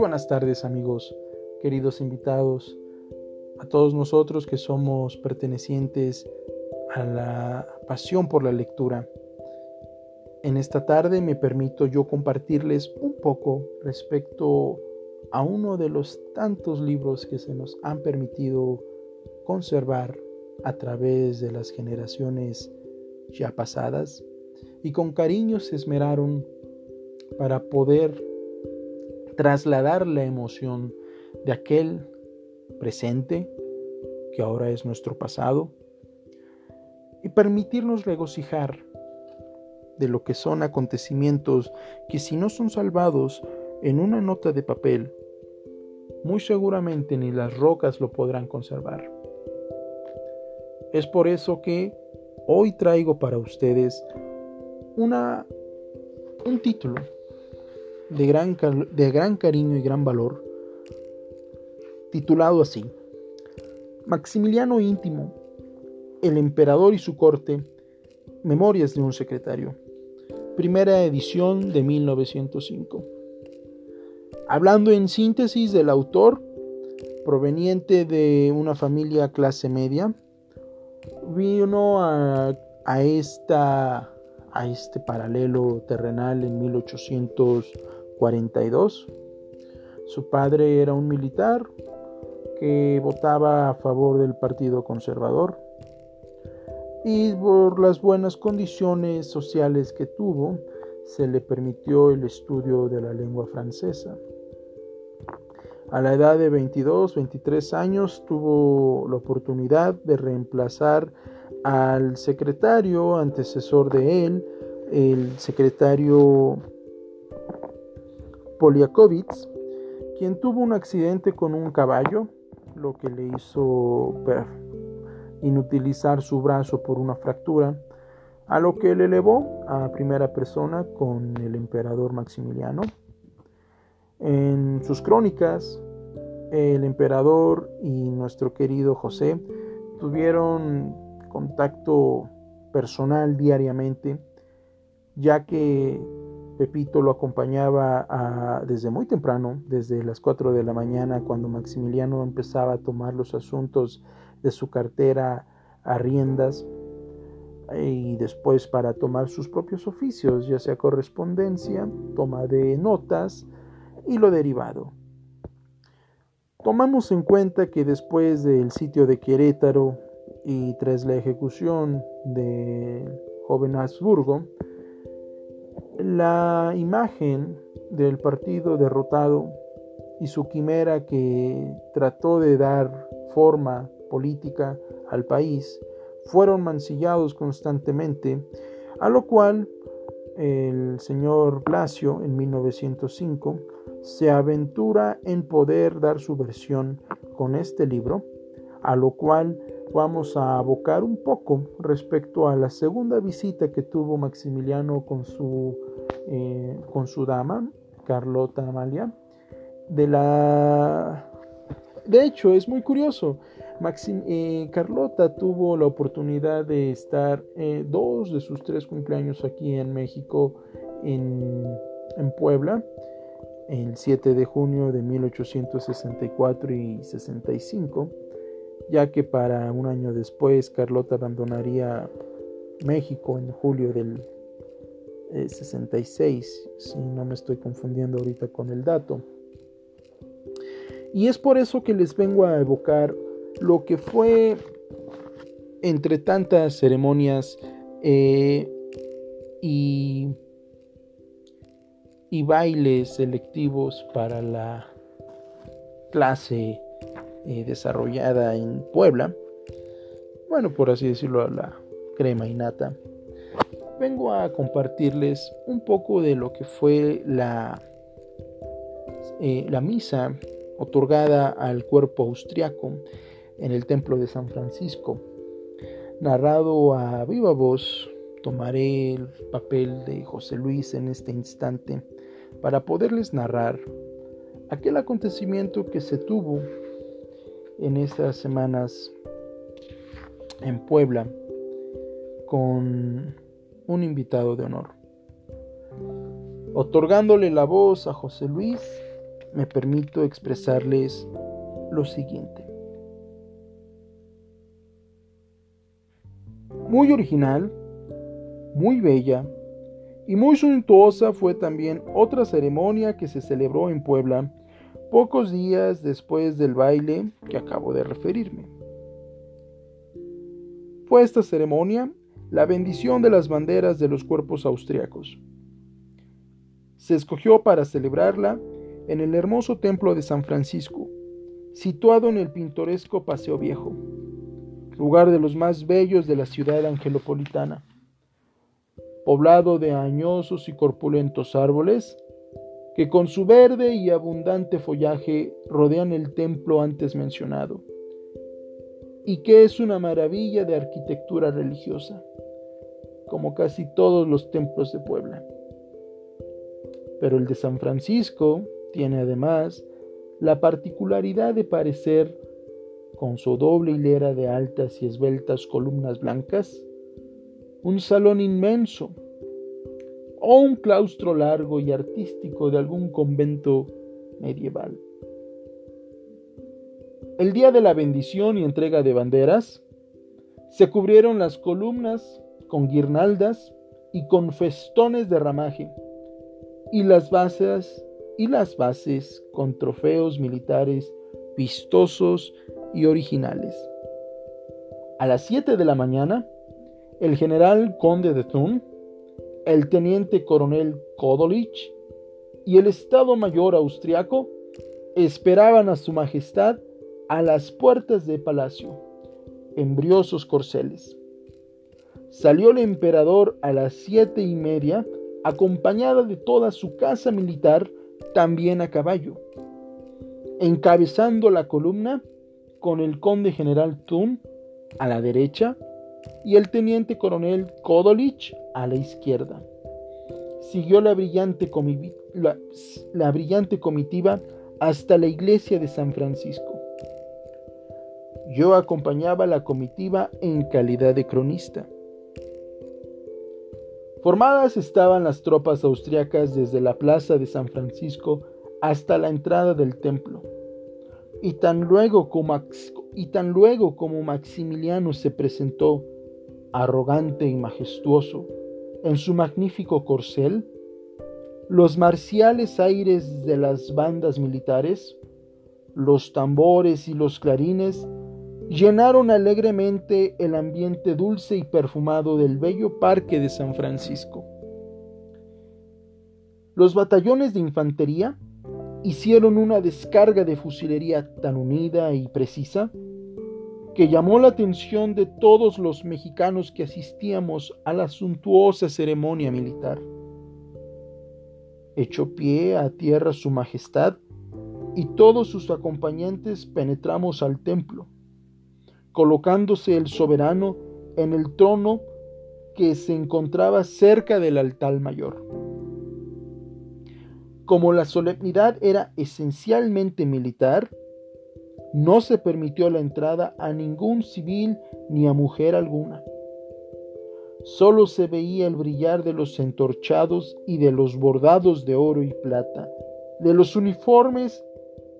buenas tardes amigos, queridos invitados, a todos nosotros que somos pertenecientes a la pasión por la lectura. En esta tarde me permito yo compartirles un poco respecto a uno de los tantos libros que se nos han permitido conservar a través de las generaciones ya pasadas y con cariño se esmeraron para poder trasladar la emoción de aquel presente, que ahora es nuestro pasado, y permitirnos regocijar de lo que son acontecimientos que si no son salvados en una nota de papel, muy seguramente ni las rocas lo podrán conservar. Es por eso que hoy traigo para ustedes una, un título de gran, de gran cariño y gran valor, titulado así, Maximiliano íntimo, el emperador y su corte, Memorias de un secretario, primera edición de 1905. Hablando en síntesis del autor, proveniente de una familia clase media, vino a, a, esta, a este paralelo terrenal en 1842. Su padre era un militar que votaba a favor del Partido Conservador y por las buenas condiciones sociales que tuvo, se le permitió el estudio de la lengua francesa. A la edad de 22, 23 años tuvo la oportunidad de reemplazar al secretario antecesor de él, el secretario Poliakovitz, quien tuvo un accidente con un caballo, lo que le hizo inutilizar su brazo por una fractura, a lo que le elevó a primera persona con el emperador Maximiliano. En sus crónicas, el emperador y nuestro querido José tuvieron contacto personal diariamente, ya que Pepito lo acompañaba desde muy temprano, desde las 4 de la mañana, cuando Maximiliano empezaba a tomar los asuntos de su cartera a riendas y después para tomar sus propios oficios, ya sea correspondencia, toma de notas y lo derivado. Tomamos en cuenta que después del sitio de Querétaro y tras la ejecución del joven Habsburgo, la imagen del partido derrotado y su quimera que trató de dar forma política al país fueron mancillados constantemente, a lo cual el señor Blasio en 1905 se aventura en poder dar su versión con este libro, a lo cual vamos a abocar un poco respecto a la segunda visita que tuvo Maximiliano con su, eh, con su dama, Carlota Amalia. De la... De hecho, es muy curioso. Eh, Carlota tuvo la oportunidad de estar eh, dos de sus tres cumpleaños aquí en México, en, en Puebla el 7 de junio de 1864 y 65, ya que para un año después Carlota abandonaría México en julio del 66, eh, si no me estoy confundiendo ahorita con el dato. Y es por eso que les vengo a evocar lo que fue entre tantas ceremonias eh, y y bailes selectivos para la clase desarrollada en Puebla, bueno, por así decirlo, la crema y nata, vengo a compartirles un poco de lo que fue la, eh, la misa otorgada al cuerpo austriaco en el templo de San Francisco, narrado a viva voz. Tomaré el papel de José Luis en este instante para poderles narrar aquel acontecimiento que se tuvo en estas semanas en Puebla con un invitado de honor, otorgándole la voz a José Luis me permito expresarles lo siguiente. Muy original, muy bella y muy suntuosa fue también otra ceremonia que se celebró en Puebla pocos días después del baile que acabo de referirme. Fue esta ceremonia la bendición de las banderas de los cuerpos austriacos. Se escogió para celebrarla en el hermoso templo de San Francisco, situado en el pintoresco Paseo Viejo, lugar de los más bellos de la ciudad angelopolitana. Poblado de añosos y corpulentos árboles, que con su verde y abundante follaje rodean el templo antes mencionado, y que es una maravilla de arquitectura religiosa, como casi todos los templos de Puebla. Pero el de San Francisco tiene además la particularidad de parecer, con su doble hilera de altas y esbeltas columnas blancas, un salón inmenso o un claustro largo y artístico de algún convento medieval. El día de la bendición y entrega de banderas, se cubrieron las columnas con guirnaldas y con festones de ramaje, y las bases y las bases con trofeos militares vistosos y originales. A las 7 de la mañana, el general conde de Thun, el teniente coronel Kodolich y el estado mayor austriaco esperaban a su majestad a las puertas del palacio, en briosos corceles. Salió el emperador a las siete y media, acompañada de toda su casa militar, también a caballo, encabezando la columna con el conde general Thun a la derecha y el teniente coronel Kodolich a la izquierda. Siguió la brillante, la brillante comitiva hasta la iglesia de San Francisco. Yo acompañaba la comitiva en calidad de cronista. Formadas estaban las tropas austriacas desde la plaza de San Francisco hasta la entrada del templo. Y tan luego como, y tan luego como Maximiliano se presentó, arrogante y majestuoso, en su magnífico corcel, los marciales aires de las bandas militares, los tambores y los clarines llenaron alegremente el ambiente dulce y perfumado del bello parque de San Francisco. Los batallones de infantería hicieron una descarga de fusilería tan unida y precisa que llamó la atención de todos los mexicanos que asistíamos a la suntuosa ceremonia militar. Echó pie a tierra su majestad y todos sus acompañantes penetramos al templo colocándose el soberano en el trono que se encontraba cerca del altar mayor. Como la solemnidad era esencialmente militar, no se permitió la entrada a ningún civil ni a mujer alguna. Solo se veía el brillar de los entorchados y de los bordados de oro y plata, de los uniformes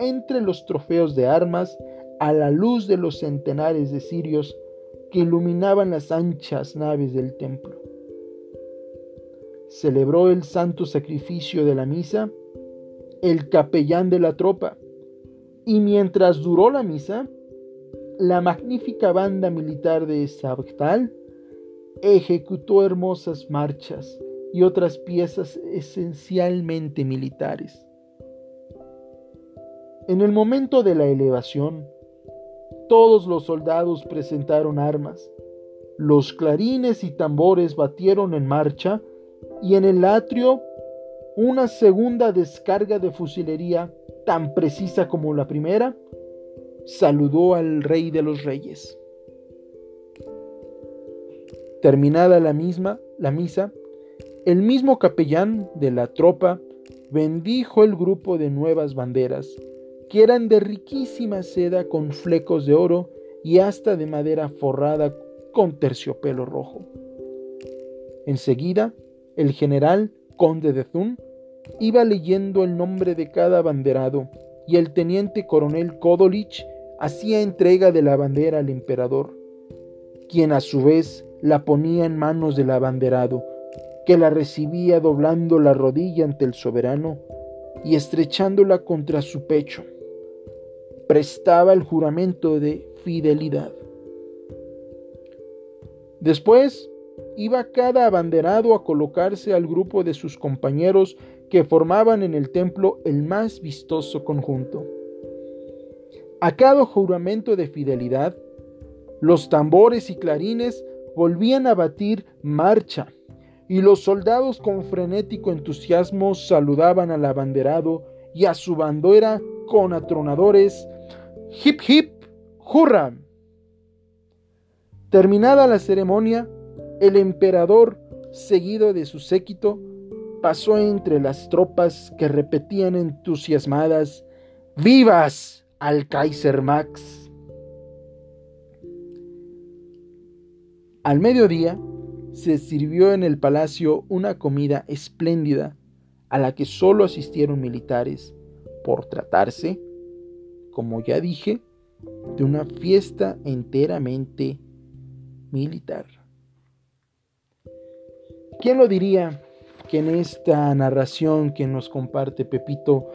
entre los trofeos de armas a la luz de los centenares de cirios que iluminaban las anchas naves del templo. Celebró el santo sacrificio de la misa el capellán de la tropa, y mientras duró la misa, la magnífica banda militar de Sabtal ejecutó hermosas marchas y otras piezas esencialmente militares. En el momento de la elevación, todos los soldados presentaron armas. Los clarines y tambores batieron en marcha y en el atrio una segunda descarga de fusilería tan precisa como la primera saludó al rey de los reyes. Terminada la misma, la misa, el mismo capellán de la tropa bendijo el grupo de nuevas banderas que eran de riquísima seda con flecos de oro y hasta de madera forrada con terciopelo rojo. Enseguida, el general conde de Thun iba leyendo el nombre de cada abanderado y el teniente coronel Kodolich hacía entrega de la bandera al emperador, quien a su vez la ponía en manos del abanderado, que la recibía doblando la rodilla ante el soberano y estrechándola contra su pecho. Prestaba el juramento de fidelidad. Después iba cada abanderado a colocarse al grupo de sus compañeros que formaban en el templo el más vistoso conjunto. A cada juramento de fidelidad, los tambores y clarines volvían a batir marcha, y los soldados con frenético entusiasmo saludaban al abanderado y a su bandera con atronadores hip hip hurra. Terminada la ceremonia, el emperador, seguido de su séquito, pasó entre las tropas que repetían entusiasmadas ¡Vivas al Kaiser Max! Al mediodía se sirvió en el palacio una comida espléndida a la que solo asistieron militares por tratarse, como ya dije, de una fiesta enteramente militar. ¿Quién lo diría que en esta narración que nos comparte Pepito,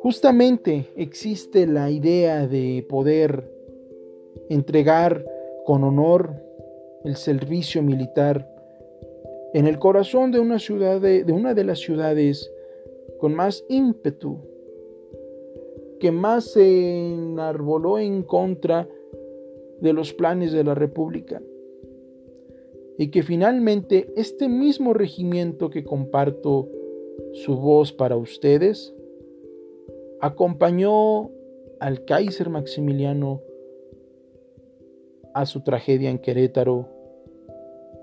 justamente existe la idea de poder entregar con honor el servicio militar en el corazón de una ciudad de, de una de las ciudades con más ímpetu que más se enarboló en contra de los planes de la República. Y que finalmente este mismo regimiento que comparto su voz para ustedes, acompañó al Kaiser Maximiliano a su tragedia en Querétaro,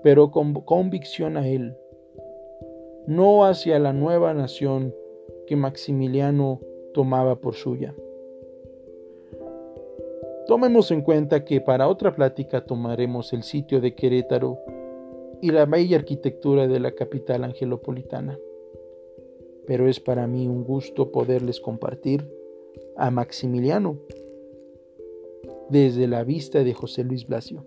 pero con convicción a él, no hacia la nueva nación que Maximiliano tomaba por suya. Tomemos en cuenta que para otra plática tomaremos el sitio de Querétaro y la bella arquitectura de la capital angelopolitana. Pero es para mí un gusto poderles compartir a Maximiliano desde la vista de José Luis Blasio.